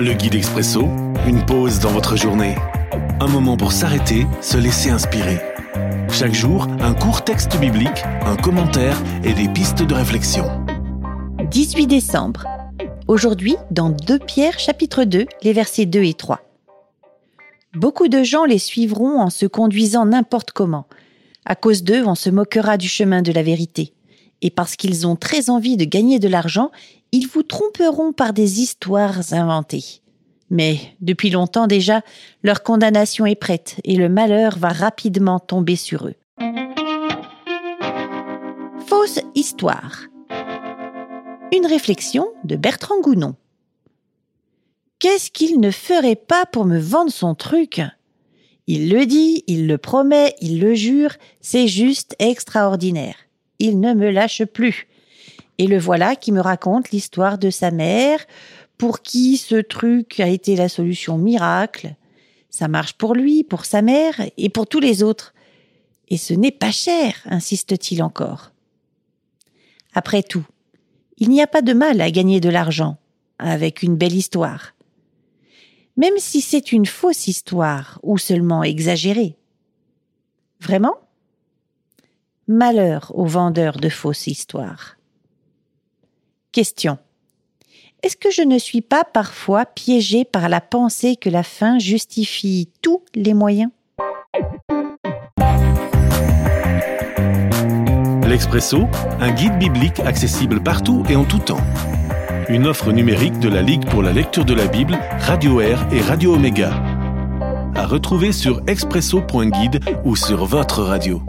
Le guide expresso, une pause dans votre journée. Un moment pour s'arrêter, se laisser inspirer. Chaque jour, un court texte biblique, un commentaire et des pistes de réflexion. 18 décembre. Aujourd'hui, dans 2 Pierre chapitre 2, les versets 2 et 3. Beaucoup de gens les suivront en se conduisant n'importe comment. À cause d'eux, on se moquera du chemin de la vérité. Et parce qu'ils ont très envie de gagner de l'argent, ils vous tromperont par des histoires inventées. Mais depuis longtemps déjà, leur condamnation est prête et le malheur va rapidement tomber sur eux. Fausse histoire. Une réflexion de Bertrand Gounon. Qu'est-ce qu'il ne ferait pas pour me vendre son truc? Il le dit, il le promet, il le jure, c'est juste extraordinaire. Il ne me lâche plus. Et le voilà qui me raconte l'histoire de sa mère, pour qui ce truc a été la solution miracle. Ça marche pour lui, pour sa mère et pour tous les autres. Et ce n'est pas cher, insiste-t-il encore. Après tout, il n'y a pas de mal à gagner de l'argent avec une belle histoire. Même si c'est une fausse histoire ou seulement exagérée. Vraiment? Malheur aux vendeurs de fausses histoires. Question. Est-ce que je ne suis pas parfois piégé par la pensée que la fin justifie tous les moyens? L'Expresso, un guide biblique accessible partout et en tout temps. Une offre numérique de la Ligue pour la lecture de la Bible, Radio Air et Radio Omega. À retrouver sur expresso.guide ou sur votre radio.